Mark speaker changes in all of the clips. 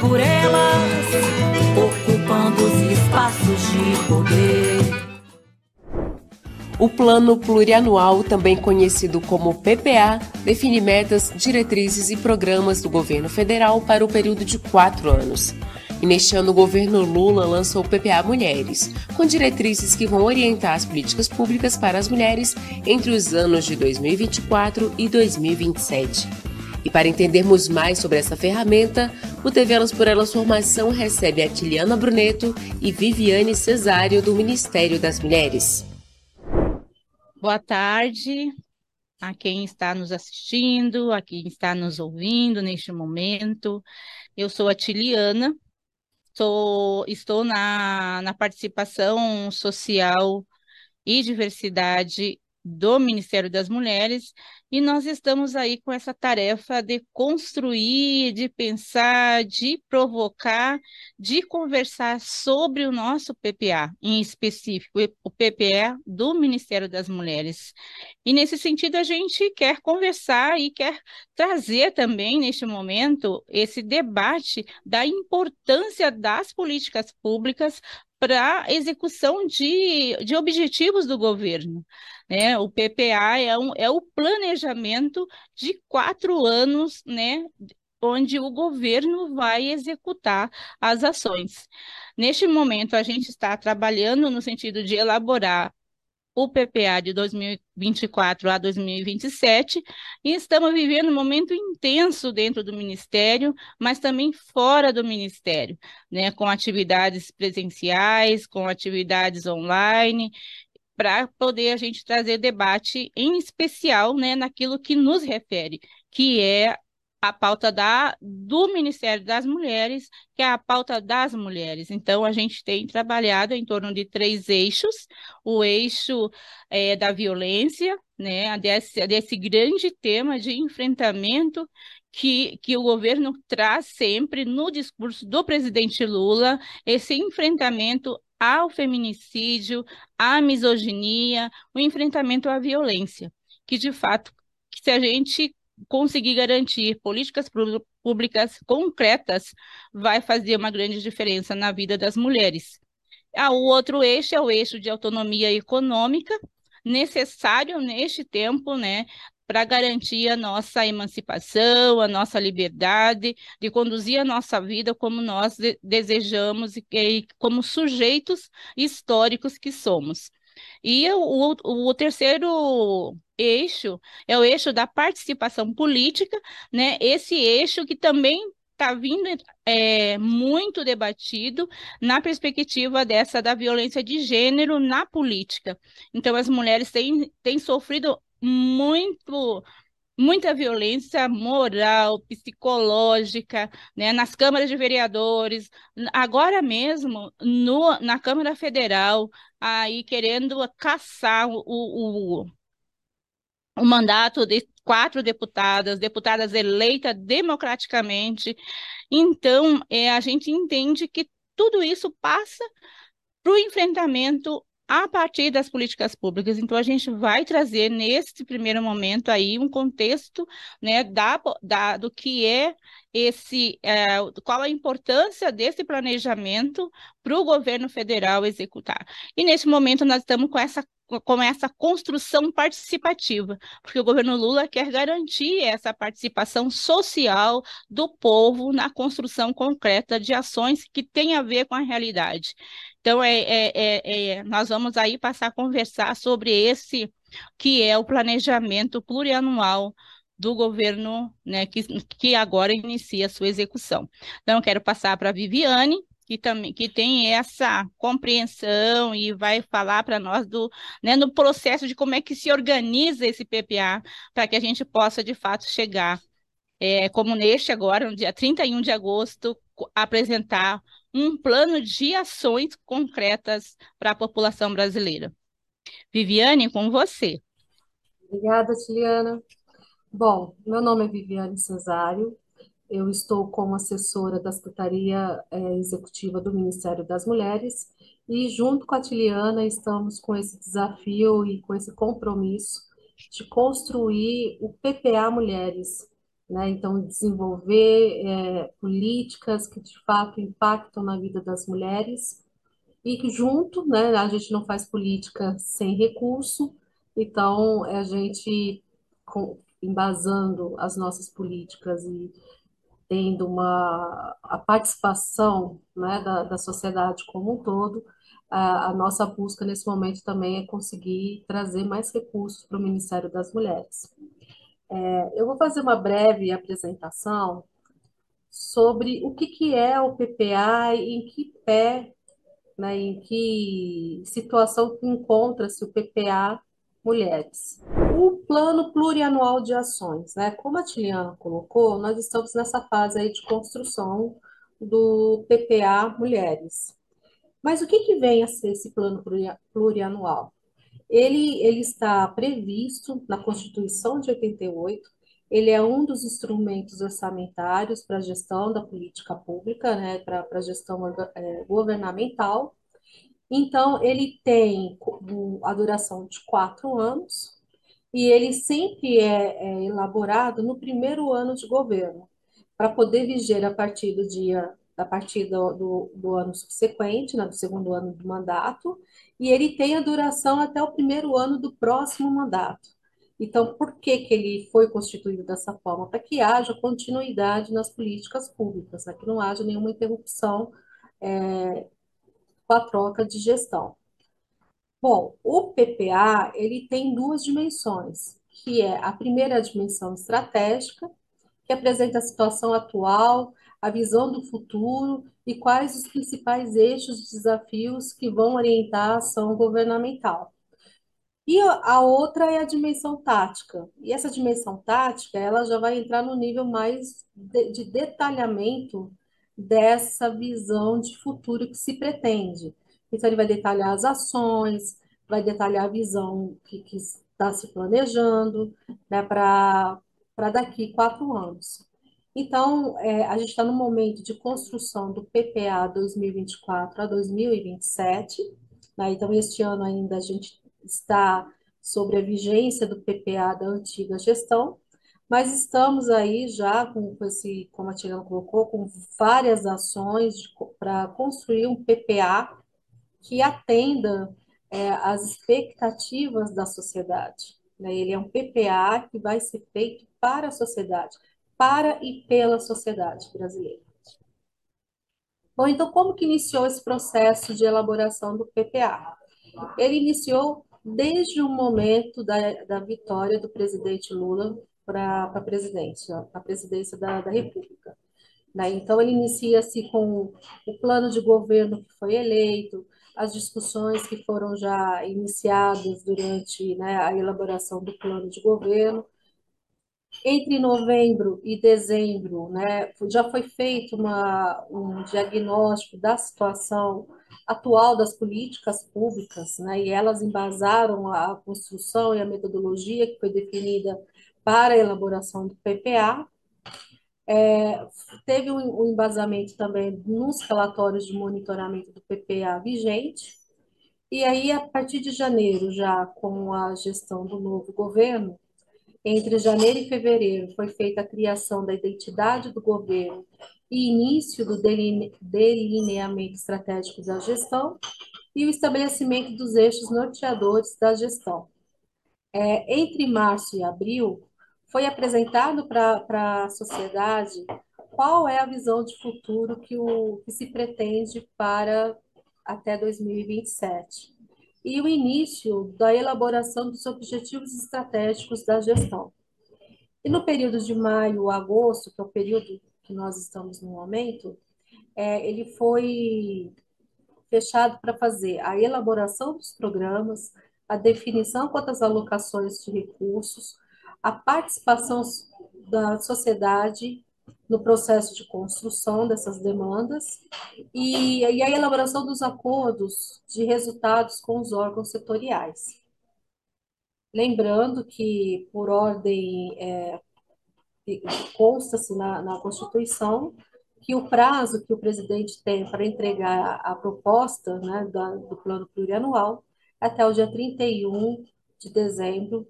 Speaker 1: Por elas, ocupando os espaços de poder.
Speaker 2: O Plano Plurianual, também conhecido como PPA, define metas, diretrizes e programas do governo federal para o período de quatro anos. E neste ano, o governo Lula lançou o PPA Mulheres, com diretrizes que vão orientar as políticas públicas para as mulheres entre os anos de 2024 e 2027. E para entendermos mais sobre essa ferramenta, o TV Elas por Elas Formação recebe a Tiliana Bruneto e Viviane Cesário, do Ministério das Mulheres.
Speaker 3: Boa tarde a quem está nos assistindo, a quem está nos ouvindo neste momento. Eu sou a Tiliana, sou, estou na, na participação social e diversidade do Ministério das Mulheres e nós estamos aí com essa tarefa de construir, de pensar, de provocar, de conversar sobre o nosso PPA, em específico, o PPA do Ministério das Mulheres. E nesse sentido, a gente quer conversar e quer trazer também, neste momento, esse debate da importância das políticas públicas para execução de, de objetivos do governo. Né? O PPA é, um, é o planejamento de quatro anos, né? onde o governo vai executar as ações. Neste momento, a gente está trabalhando no sentido de elaborar o PPA de 2024 a 2027 e estamos vivendo um momento intenso dentro do Ministério, mas também fora do Ministério, né, com atividades presenciais, com atividades online, para poder a gente trazer debate, em especial, né, naquilo que nos refere, que é a pauta da, do Ministério das Mulheres, que é a pauta das mulheres. Então, a gente tem trabalhado em torno de três eixos: o eixo é, da violência, né, desse, desse grande tema de enfrentamento que, que o governo traz sempre no discurso do presidente Lula, esse enfrentamento ao feminicídio, à misoginia, o enfrentamento à violência, que de fato, se a gente conseguir garantir políticas públicas concretas vai fazer uma grande diferença na vida das mulheres. Ah, o outro eixo é o eixo de autonomia econômica, necessário neste tempo, né, para garantir a nossa emancipação, a nossa liberdade, de conduzir a nossa vida como nós de desejamos e, e como sujeitos históricos que somos. E o, o, o terceiro eixo é o eixo da participação política, né? Esse eixo que também está vindo é, muito debatido na perspectiva dessa da violência de gênero na política. Então, as mulheres têm, têm sofrido muito muita violência moral, psicológica, né, nas câmaras de vereadores, agora mesmo no, na Câmara Federal, aí querendo caçar o, o, o mandato de quatro deputadas, deputadas eleitas democraticamente. Então, é, a gente entende que tudo isso passa para o enfrentamento a partir das políticas públicas. Então, a gente vai trazer nesse primeiro momento aí um contexto né, da, da, do que é esse, é, qual a importância desse planejamento para o governo federal executar. E nesse momento nós estamos com essa com essa construção participativa, porque o governo Lula quer garantir essa participação social do povo na construção concreta de ações que têm a ver com a realidade. Então, é, é, é, é nós vamos aí passar a conversar sobre esse que é o planejamento plurianual do governo, né, que, que agora inicia a sua execução. Então, eu quero passar para a Viviane, que também que tem essa compreensão e vai falar para nós do né, no processo de como é que se organiza esse PPA para que a gente possa de fato chegar é, como neste agora, no dia 31 de agosto, apresentar um plano de ações concretas para a população brasileira. Viviane, com você.
Speaker 4: Obrigada, Tiliana. Bom, meu nome é Viviane Cesário, eu estou como assessora da Secretaria é, Executiva do Ministério das Mulheres e, junto com a Tiliana, estamos com esse desafio e com esse compromisso de construir o PPA Mulheres, né? Então, desenvolver é, políticas que de fato impactam na vida das mulheres e que, junto, né, a gente não faz política sem recurso, então a gente, com, embasando as nossas políticas e tendo uma a participação né, da, da sociedade como um todo, a, a, nossa busca nesse momento também é conseguir trazer mais recursos para o Ministério das Mulheres. É, eu vou fazer uma breve apresentação sobre o que, que é o PPA e em que pé, né, em que situação encontra-se o PPA Mulheres. O plano plurianual de ações, né? Como a Tiliana colocou, nós estamos nessa fase aí de construção do PPA Mulheres. Mas o que, que vem a ser esse plano plurianual? Ele, ele está previsto na Constituição de 88, ele é um dos instrumentos orçamentários para a gestão da política pública, né, para a gestão é, governamental, então, ele tem a duração de quatro anos e ele sempre é, é elaborado no primeiro ano de governo, para poder viger a partir do dia, a partir do, do, do ano subsequente, né, do segundo ano do mandato, e ele tem a duração até o primeiro ano do próximo mandato. Então, por que, que ele foi constituído dessa forma? Para que haja continuidade nas políticas públicas, né? que não haja nenhuma interrupção é, com a troca de gestão. Bom, o PPA ele tem duas dimensões, que é a primeira dimensão estratégica, que apresenta a situação atual, a visão do futuro e quais os principais eixos de desafios que vão orientar a ação governamental. E a outra é a dimensão tática. E essa dimensão tática, ela já vai entrar no nível mais de detalhamento dessa visão de futuro que se pretende. Então, ele vai detalhar as ações, vai detalhar a visão que, que está se planejando né, para daqui quatro anos. Então, é, a gente está no momento de construção do PPA 2024 a 2027. Né? Então, este ano ainda a gente está sobre a vigência do PPA da antiga gestão, mas estamos aí já com, com esse, como a Tirana colocou, com várias ações para construir um PPA que atenda é, às expectativas da sociedade. Né? Ele é um PPA que vai ser feito para a sociedade, para e pela sociedade brasileira. Bom, então como que iniciou esse processo de elaboração do PPA? Ele iniciou desde o momento da, da vitória do presidente Lula para a presidência, a presidência da, da República. Né? Então, ele inicia-se com o plano de governo que foi eleito, as discussões que foram já iniciadas durante né, a elaboração do plano de governo. Entre novembro e dezembro, né, já foi feito uma, um diagnóstico da situação atual das políticas públicas, né, e elas embasaram a construção e a metodologia que foi definida para a elaboração do PPA. É, teve um, um, embasamento também nos relatórios de monitoramento do PPA vigente, e aí, a partir de janeiro, já com a gestão do novo governo, entre janeiro e fevereiro foi feita a criação da identidade do governo e início do deline, delineamento estratégico da gestão, e o estabelecimento dos eixos norteadores da gestão. É, entre março e abril, foi apresentado para a sociedade qual é a visão de futuro que, o, que se pretende para até 2027 e o início da elaboração dos objetivos estratégicos da gestão. E no período de maio a agosto, que é o período que nós estamos no momento, é, ele foi fechado para fazer a elaboração dos programas, a definição quanto às alocações de recursos, a participação da sociedade no processo de construção dessas demandas e, e, a elaboração dos acordos de resultados com os órgãos setoriais. Lembrando que, por ordem, é, consta-se na, na Constituição que o prazo que o presidente tem para entregar a proposta né, da, do plano plurianual é até o dia 31 de dezembro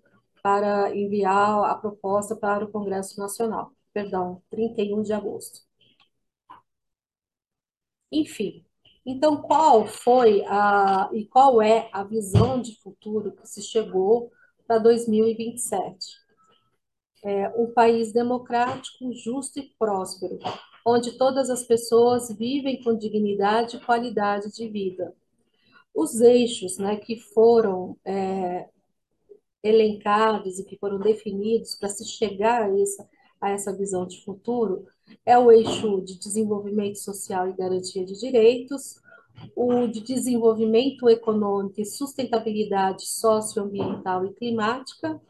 Speaker 4: para enviar a proposta para o Congresso Nacional. Perdão, 31 de agosto. Enfim, então qual foi a e qual é a visão de futuro que se chegou para 2027? É, um país democrático, justo e próspero, onde todas as pessoas vivem com dignidade e qualidade de vida. Os eixos né, que foram é, elencados e que foram definidos para se chegar a essa, a essa visão de futuro é o eixo de desenvolvimento social e garantia de direitos, o de desenvolvimento econômico e sustentabilidade socioambiental e climática,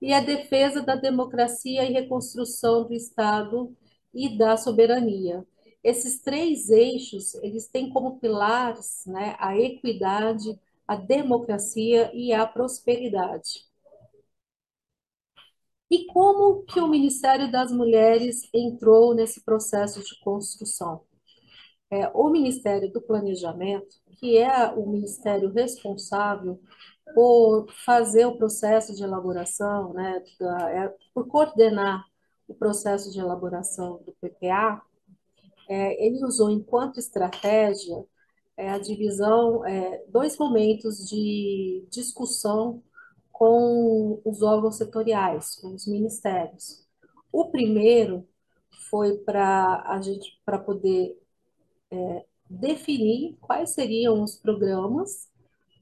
Speaker 4: e a defesa da democracia e reconstrução do Estado e da soberania. Esses três eixos, eles têm como pilares né, a equidade, a democracia e a prosperidade. E como que o Ministério das Mulheres entrou nesse processo de construção? É, o Ministério do Planejamento, que é o ministério responsável por fazer o processo de elaboração, né, da, é, por coordenar o processo de elaboração do PPA, é, ele usou enquanto estratégia é, a divisão, é, dois momentos de discussão com os órgãos setoriais, com os ministérios. O primeiro foi para a gente para poder é, definir quais seriam os programas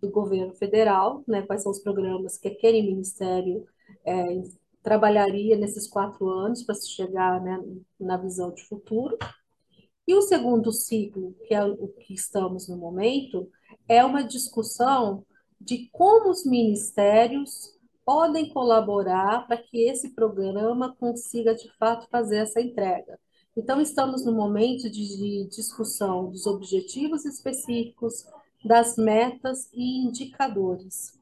Speaker 4: do governo federal, né, quais são os programas que aquele ministério é, trabalharia nesses quatro anos para se chegar né, na visão de futuro. E o segundo ciclo, que é o que estamos no momento, é uma discussão de como os ministérios podem colaborar para que esse programa consiga, de fato, fazer essa entrega. Então, estamos no momento de, discussão dos objetivos específicos, das metas e indicadores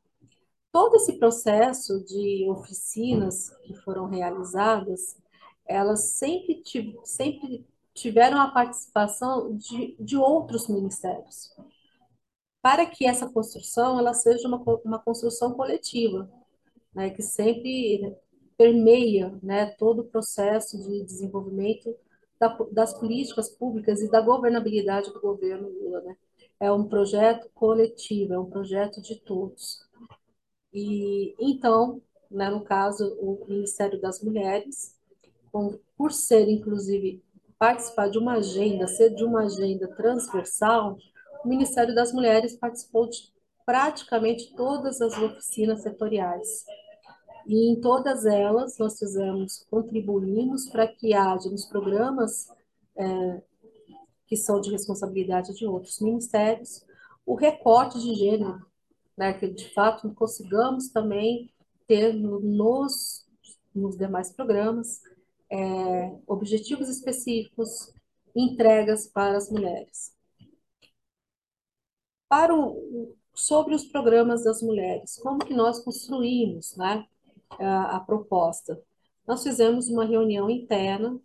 Speaker 4: todo esse processo de oficinas que foram realizadas, elas sempre, sempre tiveram a participação de, de outros ministérios, para que essa construção ela seja uma, uma construção coletiva, né, que sempre permeia né, todo o processo de desenvolvimento da, das políticas públicas e da governabilidade do governo Lula. Né? É um projeto coletivo, é um projeto de todos. E então, né, no caso, o Ministério das Mulheres, por ser, inclusive, participar de uma agenda, ser de uma agenda transversal, o Ministério das Mulheres participou de praticamente todas as oficinas setoriais. E em todas elas nós fizemos, contribuímos para que haja nos programas é, que são de responsabilidade de outros ministérios, o recorte de gênero né, que de fato consigamos também ter nos, nos demais programas é, objetivos específicos, entregas para as mulheres. Para o, sobre os programas das mulheres, como que nós construímos né, a, a proposta? Nós fizemos uma reunião interna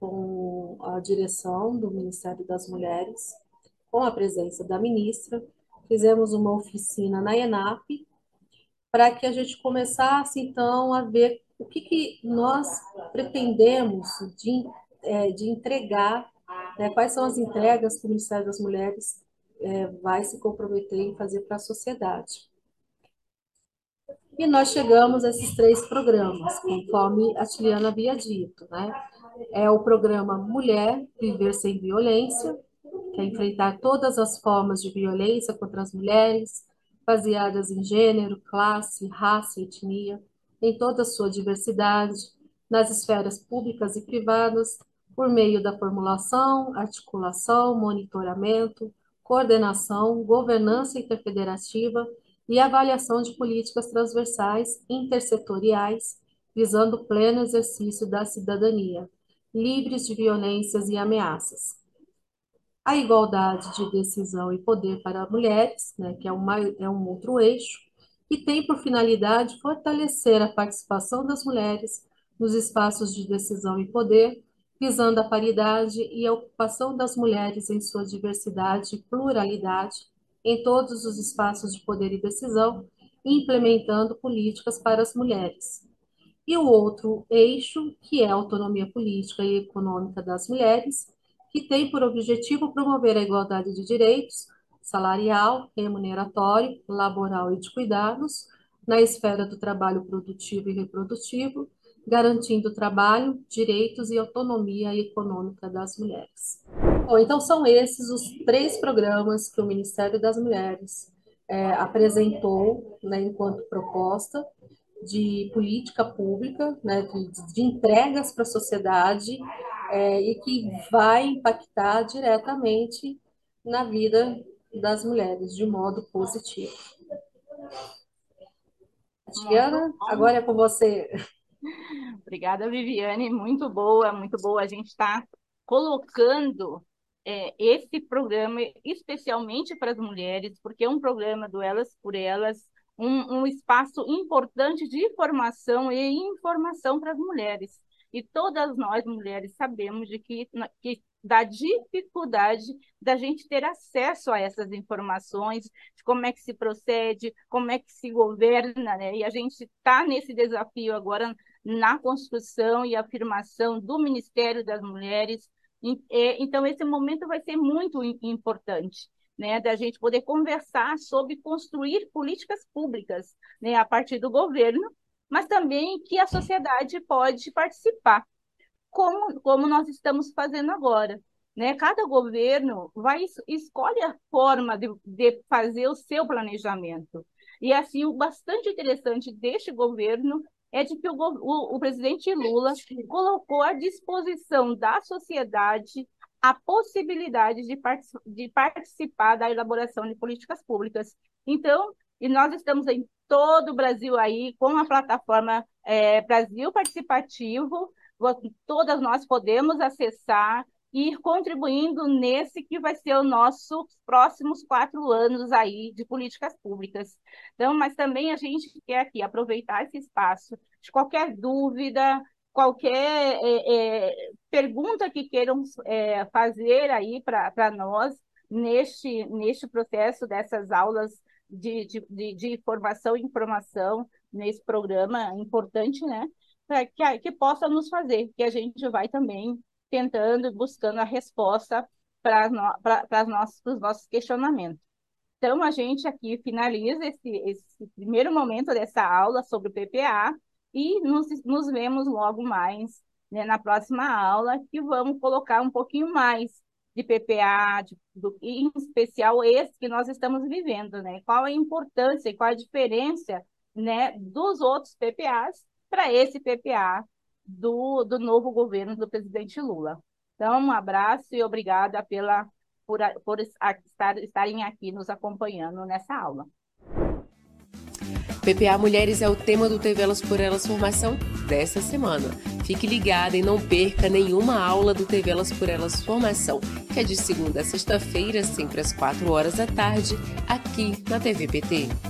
Speaker 4: com a direção do Ministério das Mulheres, com a presença da ministra, fizemos uma oficina na ENAP para que a gente começasse, então, a ver o que, que nós pretendemos de, é, de entregar, né, quais são as entregas que o Ministério das Mulheres é, vai se comprometer em fazer para a sociedade. E nós chegamos a esses três programas, conforme a Tiliana havia dito, né? É o programa Mulher Viver Sem Violência, que é enfrentar todas as formas de violência contra as mulheres, baseadas em gênero, classe, raça, etnia, em toda a sua diversidade, nas esferas públicas e privadas, por meio da formulação, articulação, monitoramento, coordenação, governança interfederativa e avaliação de políticas transversais intersetoriais, visando o pleno exercício da cidadania, livres de violências e ameaças. A igualdade de decisão e poder para mulheres, né, que é, uma, é um outro eixo, que tem por finalidade fortalecer a participação das mulheres nos espaços de decisão e poder, visando a paridade e a ocupação das mulheres em sua diversidade e pluralidade em todos os espaços de poder e decisão, implementando políticas para as mulheres. E o outro eixo, que é a autonomia política e econômica das mulheres, que tem por objetivo promover a igualdade de direitos salarial, remuneratório, laboral e de cuidados na esfera do trabalho produtivo e reprodutivo, garantindo trabalho, direitos e autonomia econômica das mulheres. Bom, então são esses os três programas que o Ministério das Mulheres é, apresentou né, enquanto proposta de política pública, né, de, de entregas para a sociedade é, e que vai impactar diretamente na vida das mulheres de modo positivo. Tatiana, agora é com você.
Speaker 3: Obrigada, Viviane. Muito boa, muito boa. A gente está colocando é, esse programa especialmente para as mulheres, porque é um programa do Elas por Elas, um, um espaço importante de formação e informação para as mulheres. E todas nós, mulheres, sabemos de que, que da dificuldade da gente ter acesso a essas informações, de como é que se procede, como é que se governa, né? E a gente está nesse desafio agora na construção e afirmação do Ministério das Mulheres. Então, esse momento vai ser muito importante. Né, da gente poder conversar sobre construir políticas públicas né, a partir do governo, mas também que a sociedade pode participar, como, como nós estamos fazendo agora. Né? Cada governo vai escolhe a forma de, de fazer o seu planejamento. E assim, o bastante interessante deste governo é de que o, o, o presidente Lula colocou à disposição da sociedade a possibilidade de, de participar da elaboração de políticas públicas. Então, e nós estamos em todo o Brasil aí com a plataforma é, Brasil Participativo, todas nós podemos acessar ir contribuindo nesse que vai ser o nosso próximos quatro anos aí de políticas públicas. Então, mas também a gente quer aqui aproveitar esse espaço de qualquer dúvida, qualquer é, é, pergunta que queiram é, fazer aí para nós neste, neste processo dessas aulas de, de, de, de formação e informação nesse programa importante, né? Que, que possa nos fazer, que a gente vai também tentando, buscando a resposta para no, nossos, os nossos questionamentos. Então, a gente aqui finaliza esse, esse primeiro momento dessa aula sobre o PPA e nos, nos vemos logo mais né, na próxima aula, que vamos colocar um pouquinho mais de PPA, de, do, em especial esse que nós estamos vivendo, né? Qual a importância e qual a diferença né, dos outros PPAs para esse PPA do, do novo governo do presidente Lula. Então, um abraço e obrigada pela, por, por estar, estarem aqui nos acompanhando nessa aula.
Speaker 2: PPA Mulheres é o tema do TV Elas por Elas Formação desta semana. Fique ligada e não perca nenhuma aula do TV Elas por Elas Formação, que é de segunda a sexta-feira, sempre às 4 horas da tarde, aqui na TV PT.